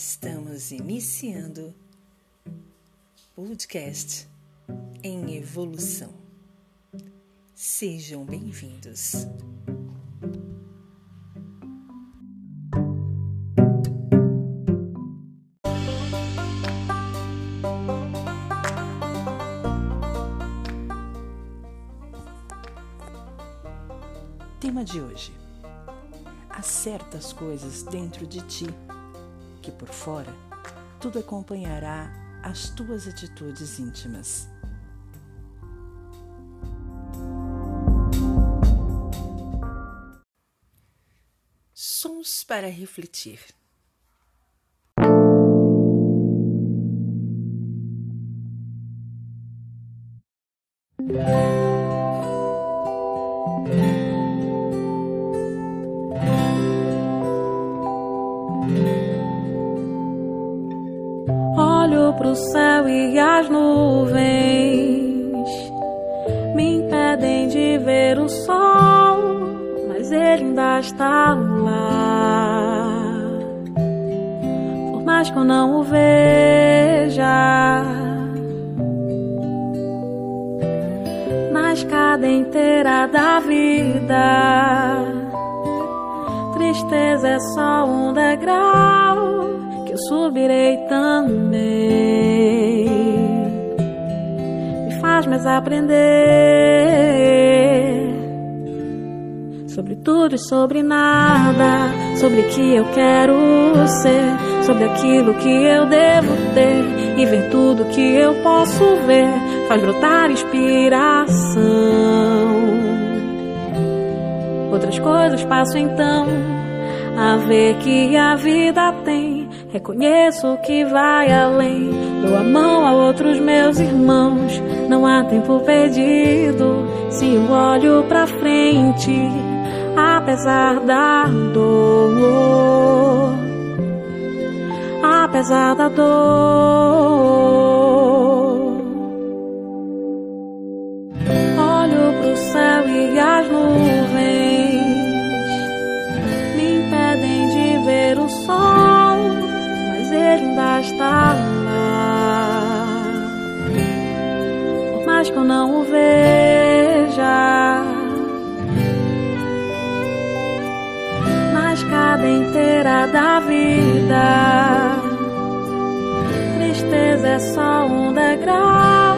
Estamos iniciando podcast em evolução. Sejam bem-vindos. Tema de hoje: Há certas coisas dentro de ti por fora tudo acompanhará as tuas atitudes íntimas. Sons para refletir. Céu e as nuvens me impedem de ver o sol, mas ele ainda está lá. Por mais que eu não o veja, na escada inteira da vida, tristeza é só um degrau que eu subirei também. Me faz mais aprender sobre tudo e sobre nada, sobre o que eu quero ser, sobre aquilo que eu devo ter e ver tudo que eu posso ver, faz brotar inspiração. Outras coisas passo então a ver que a vida tem. Reconheço que vai além. Dou a mão a outros meus irmãos. Não há tempo perdido. Se eu olho pra frente, apesar da dor, apesar da dor. Da vida, tristeza é só um degrau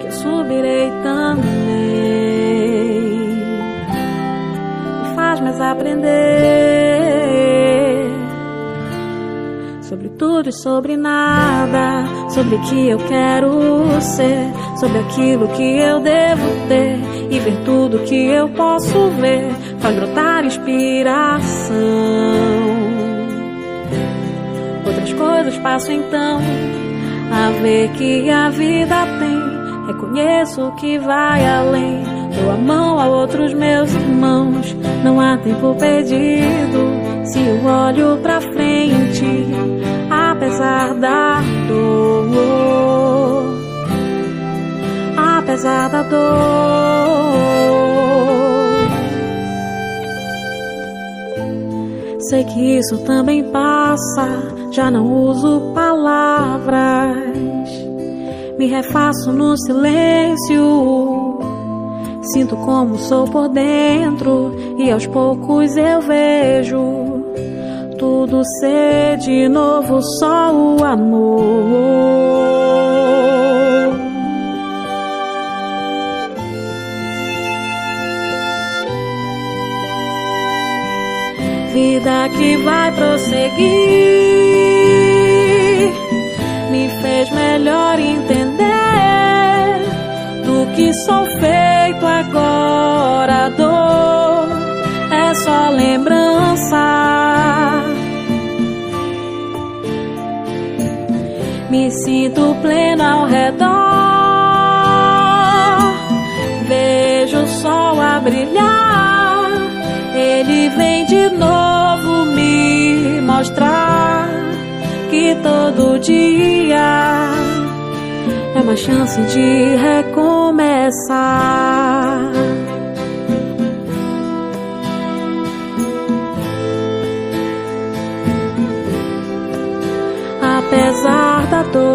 que eu subirei também. Me faz mais aprender sobre tudo e sobre nada, sobre o que eu quero ser, sobre aquilo que eu devo ter e ver tudo que eu posso ver, faz brotar inspiração. Coisas passo então a ver que a vida tem. Reconheço que vai além. Dou a mão a outros meus irmãos. Não há tempo perdido. Se eu olho pra frente, apesar da dor, apesar da dor. Sei que isso também passa. Já não uso palavras. Me refaço no silêncio. Sinto como sou por dentro e aos poucos eu vejo tudo ser de novo só o amor. Vida que vai prosseguir me fez melhor entender do que sou feito agora. A dor é só lembrança. Me sinto pleno ao redor. Vejo o sol a brilhar. Ele vem de novo mostrar que todo dia é uma chance de recomeçar. boa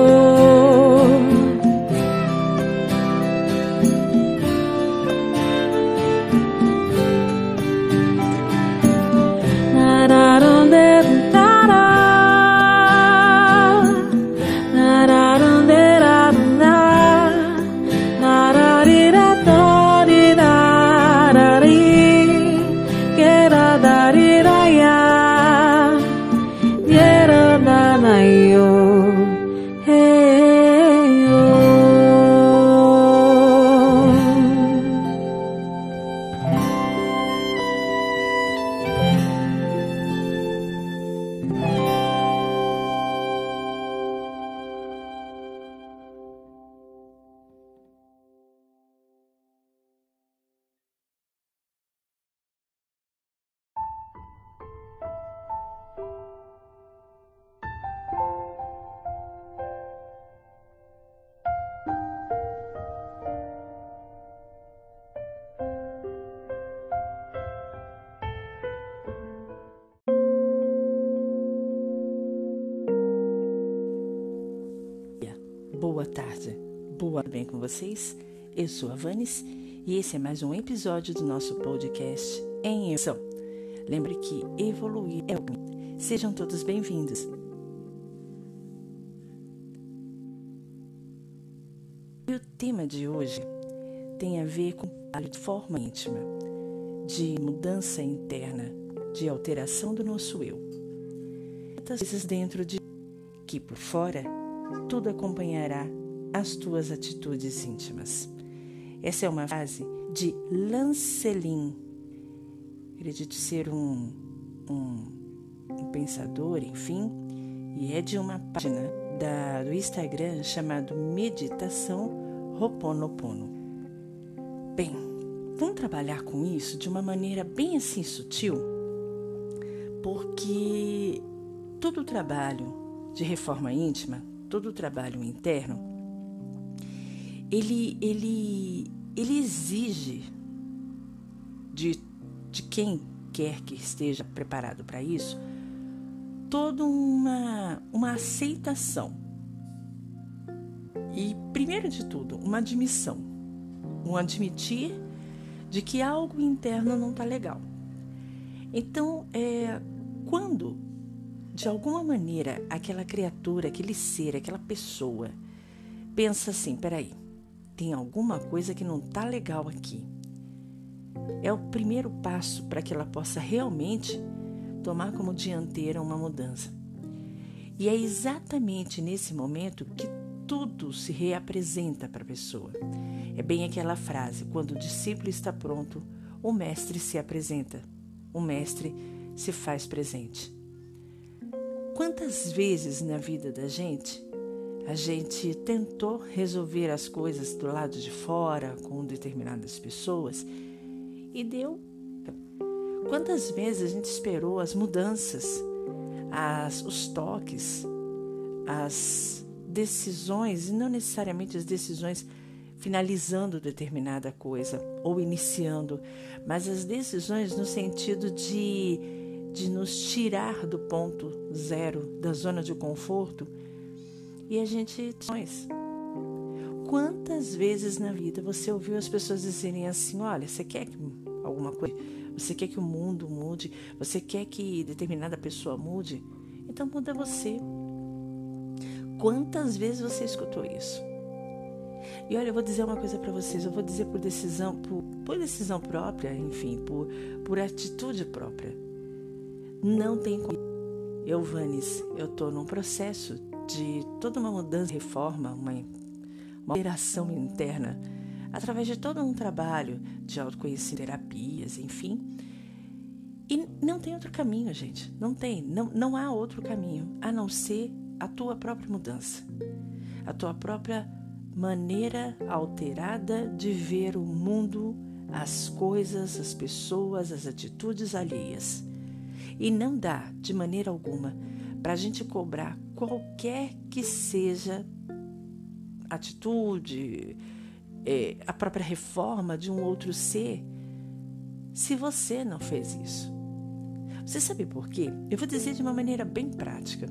boa bem com vocês? Eu sou a Vanes e esse é mais um episódio do nosso podcast em emoção. Lembre que evoluir é o. Sejam todos bem-vindos. E o tema de hoje tem a ver com de forma íntima, de mudança interna, de alteração do nosso eu. Muitas vezes dentro de que por fora tudo acompanhará as tuas atitudes íntimas. Essa é uma frase de Lancelin, acredito ser um, um, um pensador, enfim, e é de uma página da, do Instagram chamado Meditação Roponopono. Bem, vamos trabalhar com isso de uma maneira bem assim sutil, porque todo o trabalho de reforma íntima todo o trabalho interno, ele, ele, ele exige de, de quem quer que esteja preparado para isso toda uma, uma aceitação. E, primeiro de tudo, uma admissão. Um admitir de que algo interno não está legal. Então, é, quando de alguma maneira, aquela criatura, aquele ser, aquela pessoa pensa assim: peraí, tem alguma coisa que não está legal aqui. É o primeiro passo para que ela possa realmente tomar como dianteira uma mudança. E é exatamente nesse momento que tudo se reapresenta para a pessoa. É bem aquela frase: quando o discípulo está pronto, o mestre se apresenta, o mestre se faz presente. Quantas vezes na vida da gente a gente tentou resolver as coisas do lado de fora com determinadas pessoas e deu? Quantas vezes a gente esperou as mudanças, as, os toques, as decisões, e não necessariamente as decisões finalizando determinada coisa ou iniciando, mas as decisões no sentido de de nos tirar do ponto zero, da zona de conforto, e a gente. Quantas vezes na vida você ouviu as pessoas dizerem assim: olha, você quer alguma coisa? Você quer que o mundo mude? Você quer que determinada pessoa mude? Então muda você. Quantas vezes você escutou isso? E olha, eu vou dizer uma coisa para vocês, eu vou dizer por decisão, por, por decisão própria, enfim, por, por atitude própria. Não tem como. Eu, Vanes, eu estou num processo de toda uma mudança, reforma, uma, uma alteração interna, através de todo um trabalho de autoconhecimento, terapias, enfim. E não tem outro caminho, gente. Não tem. Não, não há outro caminho a não ser a tua própria mudança. A tua própria maneira alterada de ver o mundo, as coisas, as pessoas, as atitudes alheias. E não dá, de maneira alguma, para a gente cobrar qualquer que seja atitude, é, a própria reforma de um outro ser, se você não fez isso. Você sabe por quê? Eu vou dizer de uma maneira bem prática.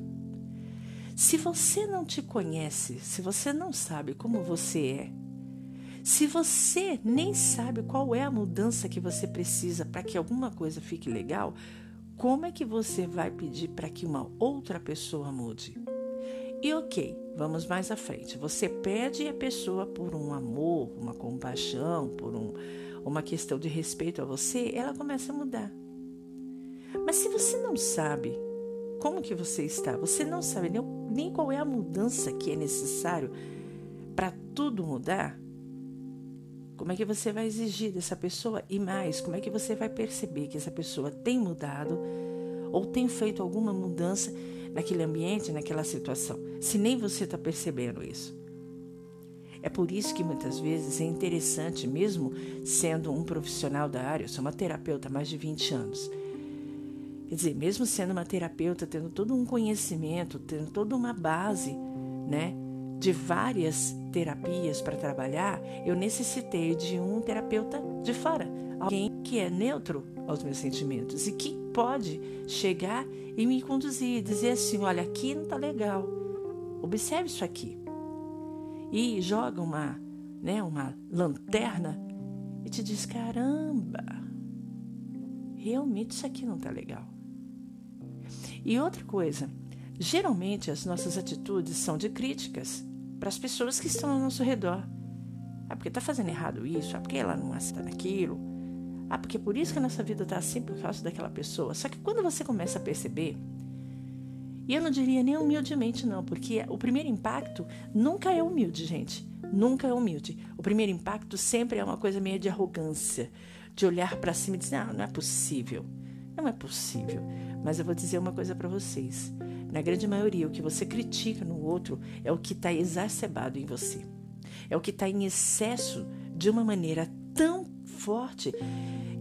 Se você não te conhece, se você não sabe como você é, se você nem sabe qual é a mudança que você precisa para que alguma coisa fique legal, como é que você vai pedir para que uma outra pessoa mude? E ok, vamos mais à frente. Você pede a pessoa por um amor, uma compaixão, por um, uma questão de respeito a você, ela começa a mudar. Mas se você não sabe como que você está, você não sabe nem, nem qual é a mudança que é necessário para tudo mudar, como é que você vai exigir dessa pessoa? E mais, como é que você vai perceber que essa pessoa tem mudado ou tem feito alguma mudança naquele ambiente, naquela situação, se nem você está percebendo isso? É por isso que muitas vezes é interessante, mesmo sendo um profissional da área, eu sou uma terapeuta há mais de 20 anos. Quer dizer, mesmo sendo uma terapeuta, tendo todo um conhecimento, tendo toda uma base, né? De várias terapias para trabalhar, eu necessitei de um terapeuta de fora, alguém que é neutro aos meus sentimentos e que pode chegar e me conduzir, dizer assim: olha, aqui não está legal, observe isso aqui. e joga uma, né, uma lanterna e te diz: caramba, realmente isso aqui não está legal. E outra coisa, geralmente as nossas atitudes são de críticas para as pessoas que estão ao nosso redor. Ah, porque está fazendo errado isso, ah, porque ela não está naquilo. Ah, porque por isso que a nossa vida está assim por causa daquela pessoa. Só que quando você começa a perceber, e eu não diria nem humildemente, não, porque o primeiro impacto nunca é humilde, gente. Nunca é humilde. O primeiro impacto sempre é uma coisa meio de arrogância, de olhar para cima e dizer: não, não é possível. Não é possível. Mas eu vou dizer uma coisa para vocês. Na grande maioria, o que você critica no outro é o que está exacerbado em você. É o que está em excesso de uma maneira tão forte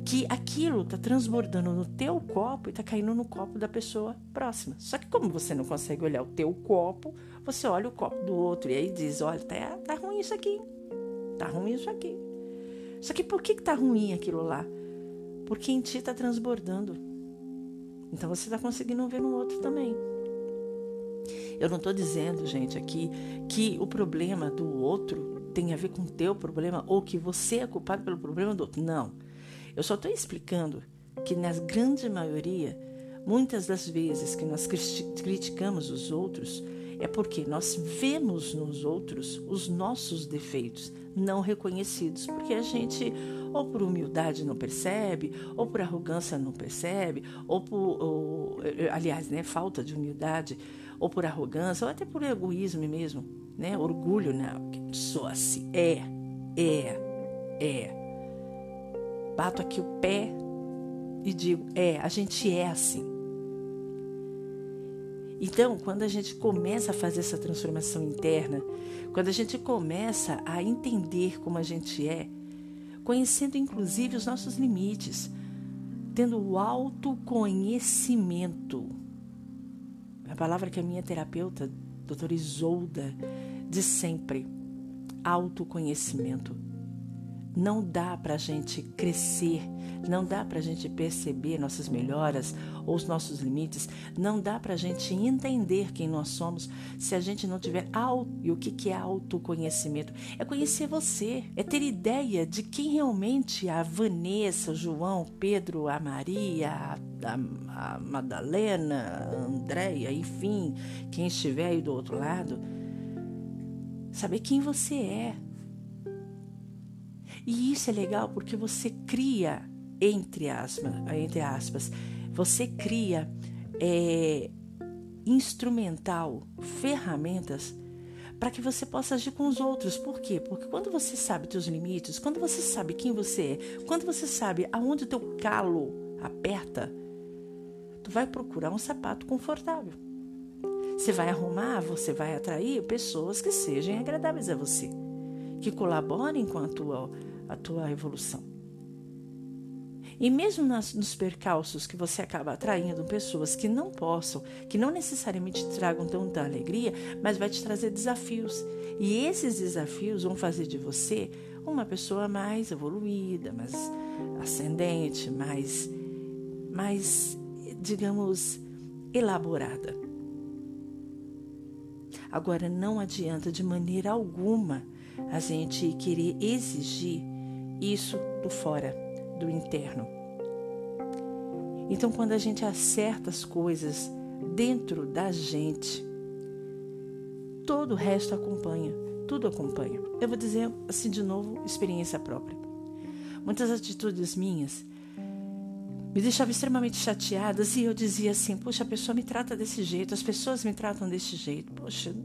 que aquilo está transbordando no teu copo e está caindo no copo da pessoa próxima. Só que como você não consegue olhar o teu copo, você olha o copo do outro e aí diz, olha, tá, tá ruim isso aqui, tá ruim isso aqui. Só que por que, que tá ruim aquilo lá? Porque em ti está transbordando. Então você está conseguindo ver no outro também. Eu não estou dizendo, gente, aqui que o problema do outro tem a ver com o teu problema ou que você é culpado pelo problema do outro. Não. Eu só estou explicando que, na grande maioria, muitas das vezes que nós criticamos os outros, é porque nós vemos nos outros os nossos defeitos não reconhecidos, porque a gente ou por humildade não percebe, ou por arrogância não percebe, ou por, ou, aliás, né, falta de humildade, ou por arrogância, ou até por egoísmo mesmo, né, orgulho, não, sou assim, é, é, é. Bato aqui o pé e digo: é, a gente é assim. Então, quando a gente começa a fazer essa transformação interna, quando a gente começa a entender como a gente é, conhecendo inclusive os nossos limites, tendo o autoconhecimento. A palavra que a minha terapeuta, doutora Isolda, diz sempre: autoconhecimento. Não dá para a gente crescer, não dá para a gente perceber nossas melhoras ou os nossos limites, não dá para a gente entender quem nós somos se a gente não tiver auto. E o que, que é autoconhecimento? É conhecer você, é ter ideia de quem realmente a Vanessa, o João, Pedro, a Maria, a, a, a Madalena, a Andréia, enfim, quem estiver aí do outro lado. Saber quem você é e isso é legal porque você cria, entre aspas, entre aspas você cria é, instrumental, ferramentas para que você possa agir com os outros. Por quê? Porque quando você sabe seus limites, quando você sabe quem você é, quando você sabe aonde o teu calo aperta, tu vai procurar um sapato confortável. Você vai arrumar, você vai atrair pessoas que sejam agradáveis a você, que colaborem com a tua a tua evolução. E mesmo nas, nos percalços que você acaba atraindo pessoas que não possam, que não necessariamente te tragam tanta alegria, mas vai te trazer desafios. E esses desafios vão fazer de você uma pessoa mais evoluída, mais ascendente, mais, mais digamos, elaborada. Agora, não adianta de maneira alguma a gente querer exigir isso do fora, do interno. Então, quando a gente acerta as coisas dentro da gente, todo o resto acompanha, tudo acompanha. Eu vou dizer assim de novo, experiência própria. Muitas atitudes minhas me deixavam extremamente chateadas e eu dizia assim: Poxa, a pessoa me trata desse jeito, as pessoas me tratam desse jeito. Poxa,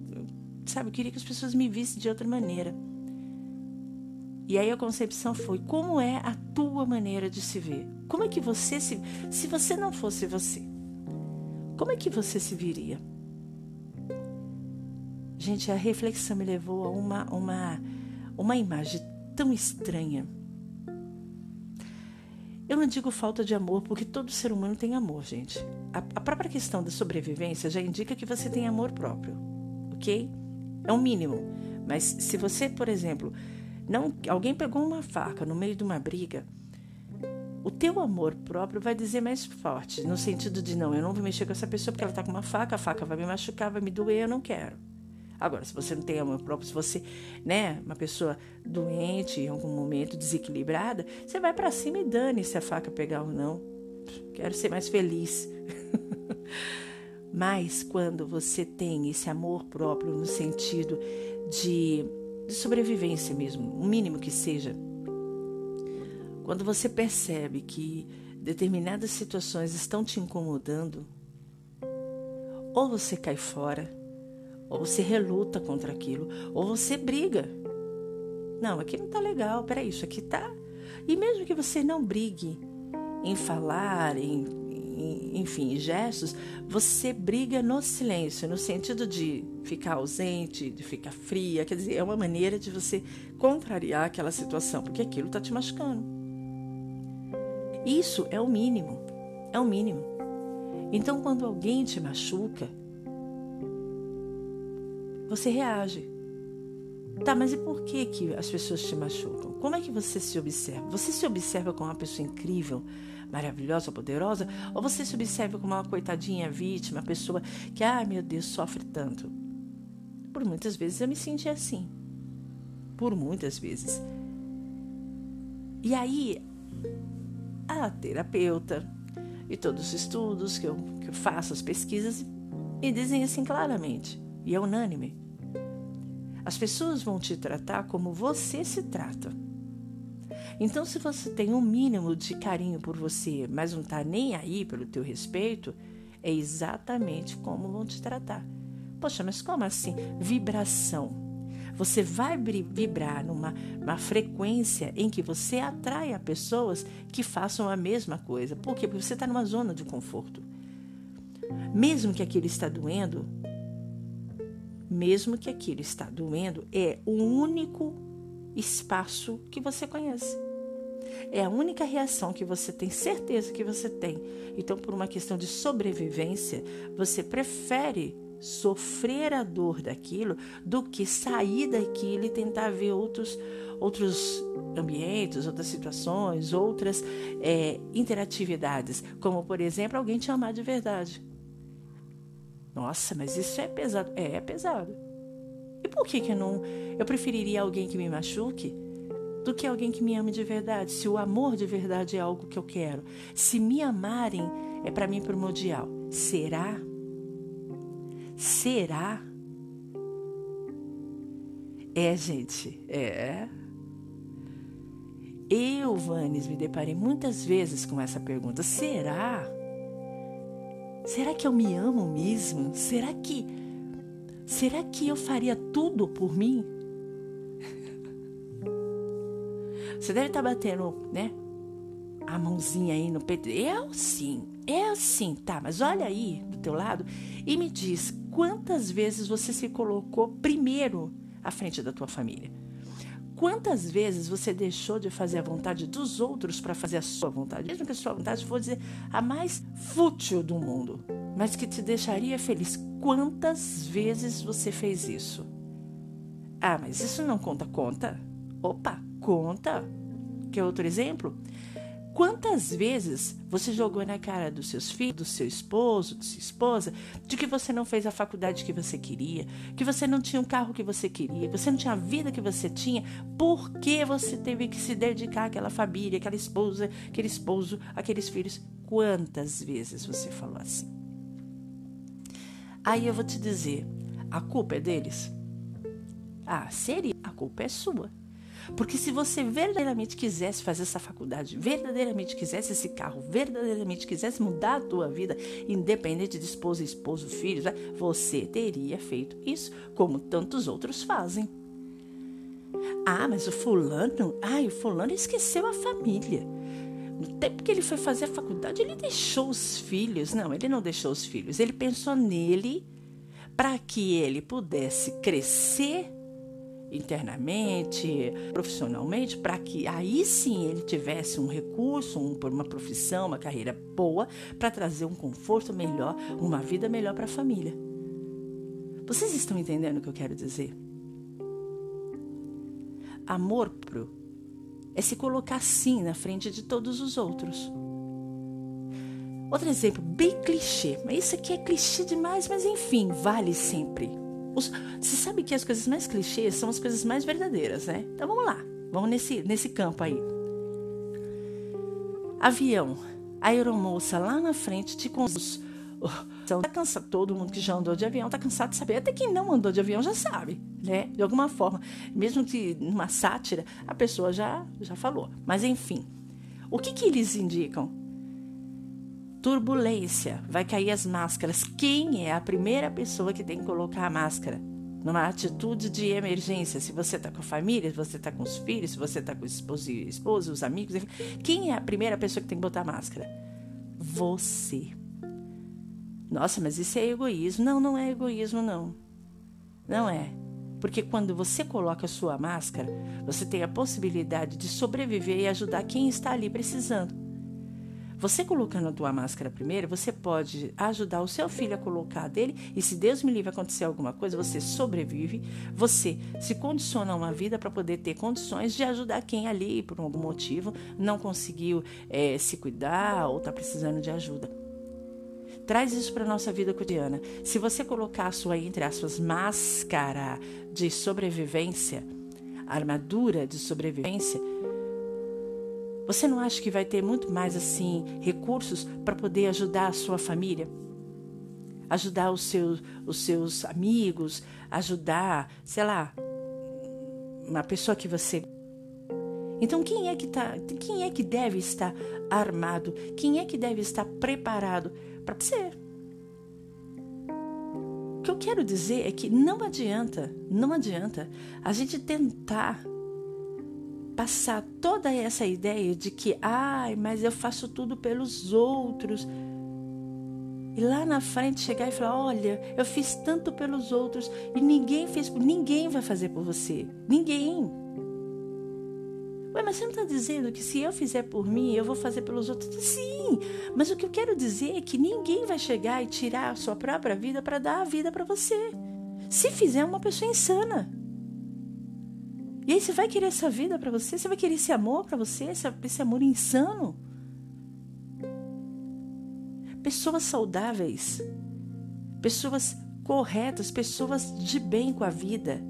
sabe, eu queria que as pessoas me vissem de outra maneira. E aí a concepção foi: como é a tua maneira de se ver? Como é que você se. Se você não fosse você, como é que você se viria? Gente, a reflexão me levou a uma, uma, uma imagem tão estranha. Eu não digo falta de amor, porque todo ser humano tem amor, gente. A, a própria questão da sobrevivência já indica que você tem amor próprio, ok? É o um mínimo. Mas se você, por exemplo, não, alguém pegou uma faca no meio de uma briga. O teu amor próprio vai dizer mais forte, no sentido de não, eu não vou mexer com essa pessoa porque ela está com uma faca, a faca vai me machucar, vai me doer, eu não quero. Agora, se você não tem amor próprio, se você, né, uma pessoa doente, em algum momento desequilibrada, você vai para cima e dane se a faca pegar ou não. Quero ser mais feliz. Mas quando você tem esse amor próprio no sentido de, de sobrevivência mesmo, o mínimo que seja, quando você percebe que determinadas situações estão te incomodando, ou você cai fora, ou você reluta contra aquilo, ou você briga. Não, aqui não tá legal, peraí, isso aqui tá. E mesmo que você não brigue em falar, em, em enfim, gestos, você briga no silêncio, no sentido de ficar ausente, de ficar fria, quer dizer, é uma maneira de você contrariar aquela situação, porque aquilo tá te machucando. Isso é o mínimo. É o mínimo. Então, quando alguém te machuca, você reage. Tá, mas e por que, que as pessoas te machucam? Como é que você se observa? Você se observa como uma pessoa incrível, maravilhosa, poderosa? Ou você se observa como uma coitadinha vítima, pessoa que, ah, meu Deus, sofre tanto? Por muitas vezes eu me senti assim. Por muitas vezes. E aí, a terapeuta e todos os estudos que eu, que eu faço, as pesquisas, me dizem assim claramente, e é unânime. As pessoas vão te tratar como você se trata. Então, se você tem um mínimo de carinho por você, mas não está nem aí pelo teu respeito, é exatamente como vão te tratar. Poxa, mas como assim? Vibração. Você vai vibrar numa uma frequência em que você atraia pessoas que façam a mesma coisa. Por quê? Porque você está numa zona de conforto. Mesmo que aquilo está doendo, mesmo que aquilo está doendo, é o único espaço que você conhece. É a única reação que você tem certeza que você tem. Então, por uma questão de sobrevivência, você prefere sofrer a dor daquilo do que sair daquilo e tentar ver outros outros ambientes, outras situações, outras é, interatividades, como por exemplo alguém te amar de verdade. Nossa, mas isso é pesado. É, é pesado. E por que que não? Eu preferiria alguém que me machuque do que alguém que me ame de verdade. Se o amor de verdade é algo que eu quero, se me amarem é para mim primordial. Será Será? É, gente, é. Eu, Vanes, me deparei muitas vezes com essa pergunta: será? Será que eu me amo mesmo? Será que será que eu faria tudo por mim? Você deve estar batendo, né? A mãozinha aí no peito. Eu sim, eu sim, tá, mas olha aí do teu lado e me diz quantas vezes você se colocou primeiro à frente da tua família? Quantas vezes você deixou de fazer a vontade dos outros para fazer a sua vontade? Mesmo que a sua vontade fosse a mais fútil do mundo, mas que te deixaria feliz. Quantas vezes você fez isso? Ah, mas isso não conta, conta. Opa, conta. Quer outro exemplo? Quantas vezes você jogou na cara dos seus filhos, do seu esposo, de sua esposa, de que você não fez a faculdade que você queria, que você não tinha o carro que você queria, que você não tinha a vida que você tinha, porque você teve que se dedicar àquela família, àquela esposa, aquele esposo, aqueles filhos? Quantas vezes você falou assim? Aí eu vou te dizer, a culpa é deles? Ah, seria. A culpa é sua. Porque se você verdadeiramente quisesse fazer essa faculdade, verdadeiramente quisesse esse carro, verdadeiramente quisesse mudar a tua vida, independente de esposa, esposo, filhos, né, você teria feito isso, como tantos outros fazem. Ah, mas o fulano, ai, o fulano esqueceu a família. No tempo que ele foi fazer a faculdade, ele deixou os filhos. Não, ele não deixou os filhos. Ele pensou nele para que ele pudesse crescer internamente, profissionalmente, para que aí sim ele tivesse um recurso, um, uma profissão, uma carreira boa, para trazer um conforto melhor, uma vida melhor para a família. Vocês estão entendendo o que eu quero dizer? Amor pro é se colocar assim na frente de todos os outros. Outro exemplo bem clichê, mas isso aqui é clichê demais, mas enfim, vale sempre. Os, você sabe que as coisas mais clichês são as coisas mais verdadeiras, né? Então vamos lá, vamos nesse, nesse campo aí. Avião, a aeromoça lá na frente te conduz. Então, tá cansado, todo mundo que já andou de avião tá cansado de saber. Até quem não andou de avião já sabe, né? De alguma forma. Mesmo que numa sátira, a pessoa já, já falou. Mas enfim, o que, que eles indicam? Turbulência, vai cair as máscaras. Quem é a primeira pessoa que tem que colocar a máscara? Numa atitude de emergência, se você está com a família, se você está com os filhos, se você está com o esposo, esposo, os amigos, enfim, quem é a primeira pessoa que tem que botar máscara? Você. Nossa, mas isso é egoísmo. Não, não é egoísmo, não. Não é. Porque quando você coloca a sua máscara, você tem a possibilidade de sobreviver e ajudar quem está ali precisando. Você colocando a tua máscara primeiro, você pode ajudar o seu filho a colocar a dele, e se Deus me livre acontecer alguma coisa, você sobrevive, você se condiciona a uma vida para poder ter condições de ajudar quem ali, por algum motivo, não conseguiu é, se cuidar ou está precisando de ajuda. Traz isso para a nossa vida cotidiana. Se você colocar a sua, entre aspas, máscara de sobrevivência, armadura de sobrevivência, você não acha que vai ter muito mais assim recursos para poder ajudar a sua família? Ajudar os seus, os seus amigos, ajudar, sei lá, uma pessoa que você então quem é que tá, quem é que deve estar armado? Quem é que deve estar preparado para ser? O que eu quero dizer é que não adianta, não adianta a gente tentar passar toda essa ideia de que, ai, mas eu faço tudo pelos outros. E lá na frente chegar e falar: olha, eu fiz tanto pelos outros e ninguém fez, ninguém vai fazer por você. Ninguém. Ué, mas você não está dizendo que se eu fizer por mim, eu vou fazer pelos outros? Sim, mas o que eu quero dizer é que ninguém vai chegar e tirar a sua própria vida para dar a vida para você. Se fizer uma pessoa insana. E aí você vai querer essa vida para você? Você vai querer esse amor para você? Esse, esse amor insano? Pessoas saudáveis, pessoas corretas, pessoas de bem com a vida,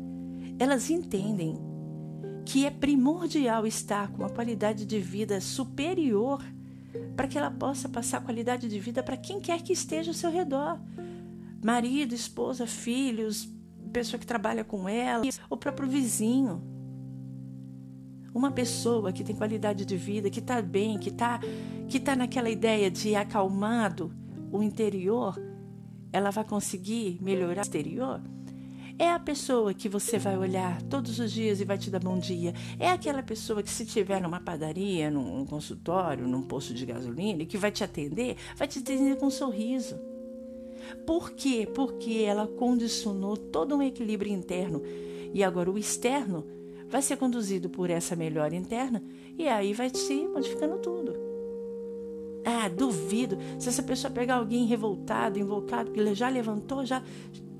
elas entendem que é primordial estar com uma qualidade de vida superior para que ela possa passar qualidade de vida para quem quer que esteja ao seu redor. Marido, esposa, filhos, pessoa que trabalha com ela, o próprio vizinho. Uma pessoa que tem qualidade de vida, que está bem, que está que tá naquela ideia de acalmado o interior, ela vai conseguir melhorar o exterior é a pessoa que você vai olhar todos os dias e vai te dar bom dia. É aquela pessoa que, se tiver numa padaria, num consultório, num posto de gasolina, que vai te atender, vai te atender com um sorriso. Por quê? Porque ela condicionou todo um equilíbrio interno. E agora o externo vai ser conduzido por essa melhora interna e aí vai se modificando tudo. Ah, duvido. Se essa pessoa pegar alguém revoltado, invocado, que já levantou, já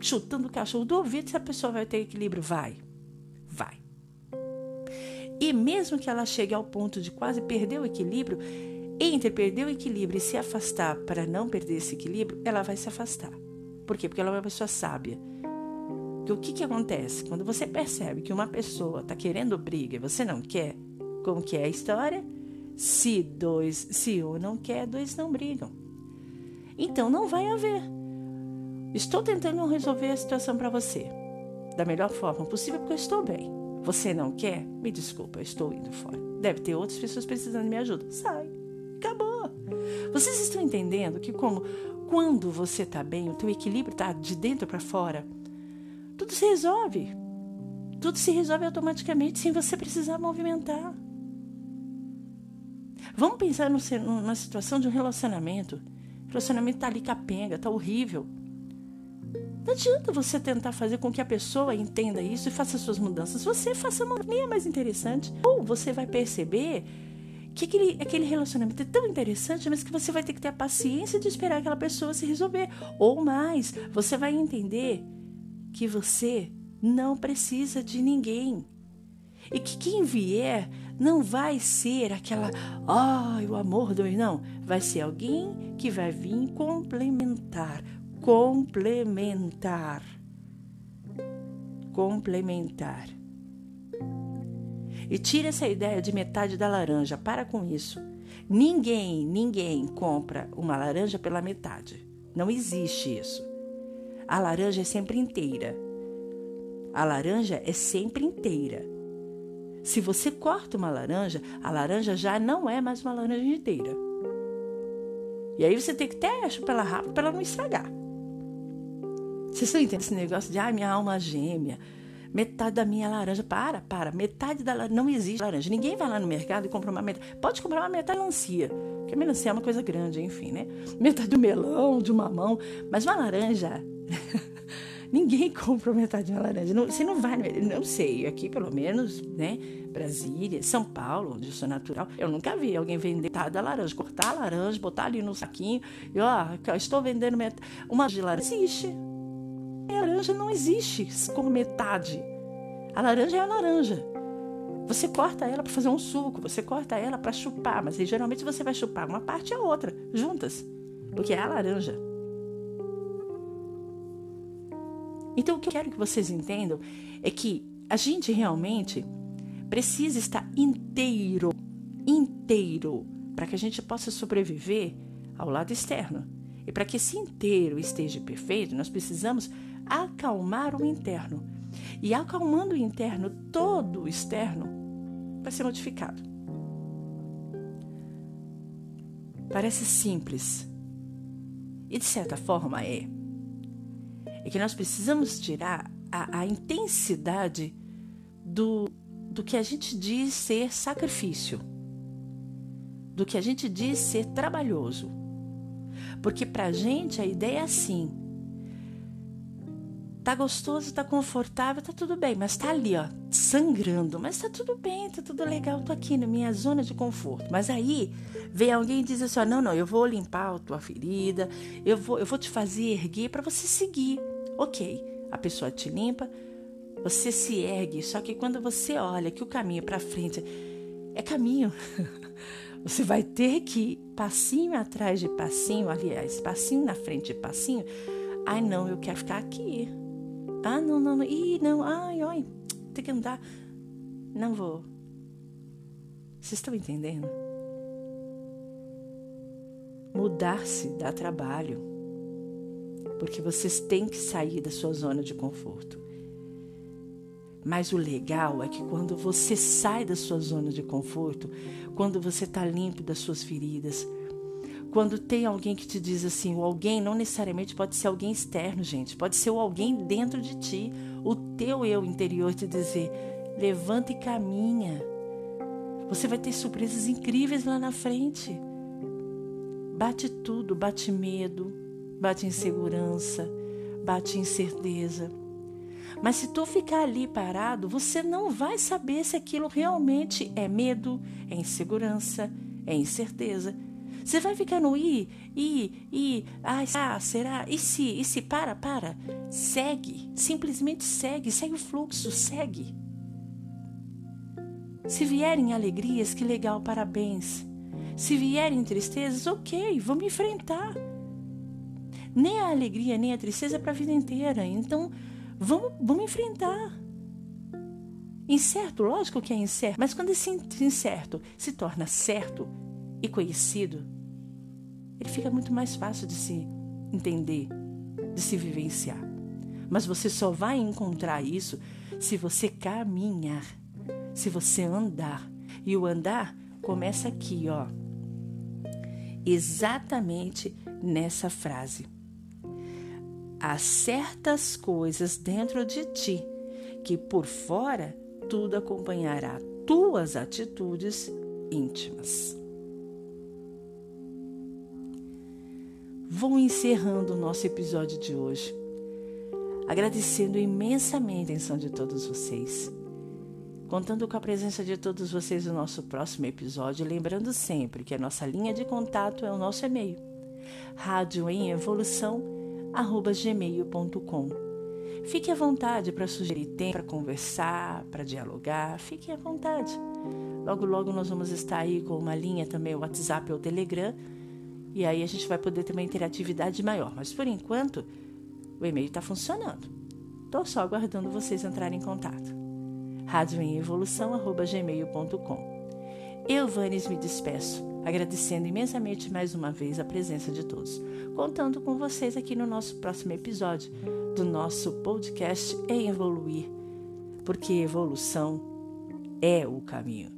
chutando o cachorro. Duvido se a pessoa vai ter equilíbrio. Vai. Vai. E mesmo que ela chegue ao ponto de quase perder o equilíbrio, entre perder o equilíbrio e se afastar para não perder esse equilíbrio, ela vai se afastar. Por quê? Porque ela é uma pessoa sábia. Que o que, que acontece? Quando você percebe que uma pessoa está querendo briga e você não quer, como que é a história? Se dois, se um não quer, dois não brigam. Então não vai haver. Estou tentando resolver a situação para você da melhor forma possível porque eu estou bem. Você não quer? Me desculpa, eu estou indo fora. Deve ter outras pessoas precisando de minha ajuda. Sai. Acabou. Vocês estão entendendo que como quando você está bem, o teu equilíbrio está de dentro para fora, tudo se resolve. Tudo se resolve automaticamente sem você precisar movimentar. Vamos pensar numa situação de um relacionamento. O relacionamento está ali capenga, está horrível. Não adianta você tentar fazer com que a pessoa entenda isso e faça suas mudanças. Você faça uma nem é mais interessante. Ou você vai perceber que aquele, aquele relacionamento é tão interessante, mas que você vai ter que ter a paciência de esperar aquela pessoa se resolver. Ou mais, você vai entender que você não precisa de ninguém. E que quem vier não vai ser aquela, ai, oh, o amor do não. Vai ser alguém que vai vir complementar, complementar. complementar. E tira essa ideia de metade da laranja, para com isso. Ninguém, ninguém compra uma laranja pela metade. Não existe isso. A laranja é sempre inteira. A laranja é sempre inteira. Se você corta uma laranja, a laranja já não é mais uma laranja inteira. E aí você tem que até chupar ela rápido para ela não estragar. Vocês estão entendendo esse negócio de, ah, minha alma gêmea, metade da minha laranja. Para, para, metade da laranja. Não existe laranja. Ninguém vai lá no mercado e compra uma metade. Pode comprar uma metade de melancia, porque melancia é uma coisa grande, enfim, né? Metade do melão, de uma mão. Mas uma laranja. Ninguém compra metade de uma laranja. Não, você não vai, não sei, aqui pelo menos, né? Brasília, São Paulo, onde eu sou natural, eu nunca vi alguém vender metade da laranja, cortar a laranja, botar ali no saquinho e ó, estou vendendo metade. Uma de laranja. Existe. A laranja não existe como metade. A laranja é a laranja. Você corta ela para fazer um suco, você corta ela para chupar, mas geralmente você vai chupar uma parte e a outra, juntas, porque é a laranja. Então, o que eu quero que vocês entendam é que a gente realmente precisa estar inteiro, inteiro, para que a gente possa sobreviver ao lado externo. E para que esse inteiro esteja perfeito, nós precisamos acalmar o interno. E acalmando o interno, todo o externo vai ser modificado. Parece simples. E de certa forma é. Que nós precisamos tirar a, a intensidade do, do que a gente diz ser sacrifício, do que a gente diz ser trabalhoso. Porque para a gente a ideia é assim: Tá gostoso, tá confortável, tá tudo bem, mas tá ali, ó, sangrando. Mas tá tudo bem, tá tudo legal, tô aqui na minha zona de conforto. Mas aí vem alguém e diz assim: ó, não, não, eu vou limpar a tua ferida, eu vou, eu vou te fazer erguer para você seguir. Ok, a pessoa te limpa, você se ergue, só que quando você olha que o caminho para frente é caminho, você vai ter que passinho atrás de passinho, aliás, passinho na frente de passinho. Ai, não, eu quero ficar aqui. Ah, não, não, não. Ih, não. Ai, ai, tem que andar. Não vou. Vocês estão entendendo? Mudar-se dá trabalho. Porque vocês têm que sair da sua zona de conforto. Mas o legal é que quando você sai da sua zona de conforto, quando você está limpo das suas feridas, quando tem alguém que te diz assim, o alguém não necessariamente pode ser alguém externo, gente. Pode ser o alguém dentro de ti, o teu eu interior te dizer: levanta e caminha. Você vai ter surpresas incríveis lá na frente. Bate tudo, bate medo, bate insegurança, bate incerteza. Mas se tu ficar ali parado, você não vai saber se aquilo realmente é medo, é insegurança, é incerteza você vai ficar no i, i, i, ah, será? E se, e se, para, para. Segue, simplesmente segue, segue o fluxo, segue. Se vierem alegrias, que legal, parabéns. Se vierem tristezas, ok, vamos enfrentar. Nem a alegria, nem a tristeza para a vida inteira. Então, vamos, vamos enfrentar. Incerto, lógico que é incerto, mas quando esse incerto se torna certo e conhecido, ele fica muito mais fácil de se entender, de se vivenciar. Mas você só vai encontrar isso se você caminhar, se você andar. E o andar começa aqui, ó. Exatamente nessa frase. Há certas coisas dentro de ti que por fora tudo acompanhará tuas atitudes íntimas. vou encerrando o nosso episódio de hoje, agradecendo imensamente a atenção de todos vocês, contando com a presença de todos vocês no nosso próximo episódio, lembrando sempre que a nossa linha de contato é o nosso e-mail, rádio em evolução gmail.com. Fique à vontade para sugerir tempo, para conversar, para dialogar, fique à vontade. Logo, logo nós vamos estar aí com uma linha também, o WhatsApp ou o Telegram, e aí a gente vai poder ter uma interatividade maior. Mas por enquanto, o e-mail está funcionando. Tô só aguardando vocês entrarem em contato. radioemevolução@gmail.com. Eu, Vanes, me despeço, agradecendo imensamente mais uma vez a presença de todos, contando com vocês aqui no nosso próximo episódio do nosso podcast Em Evoluir, porque evolução é o caminho.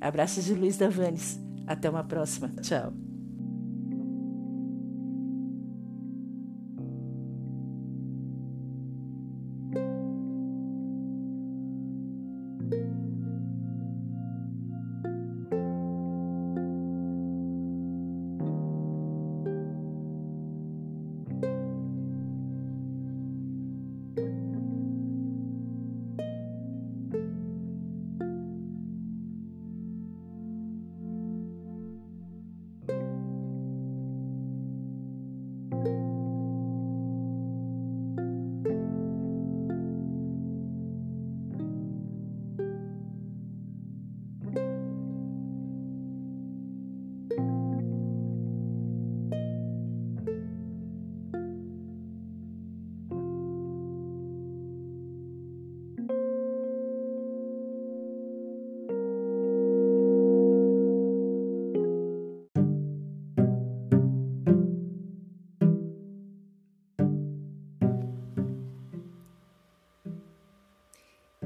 Abraços de Luiz Davanes. Até uma próxima. Tchau.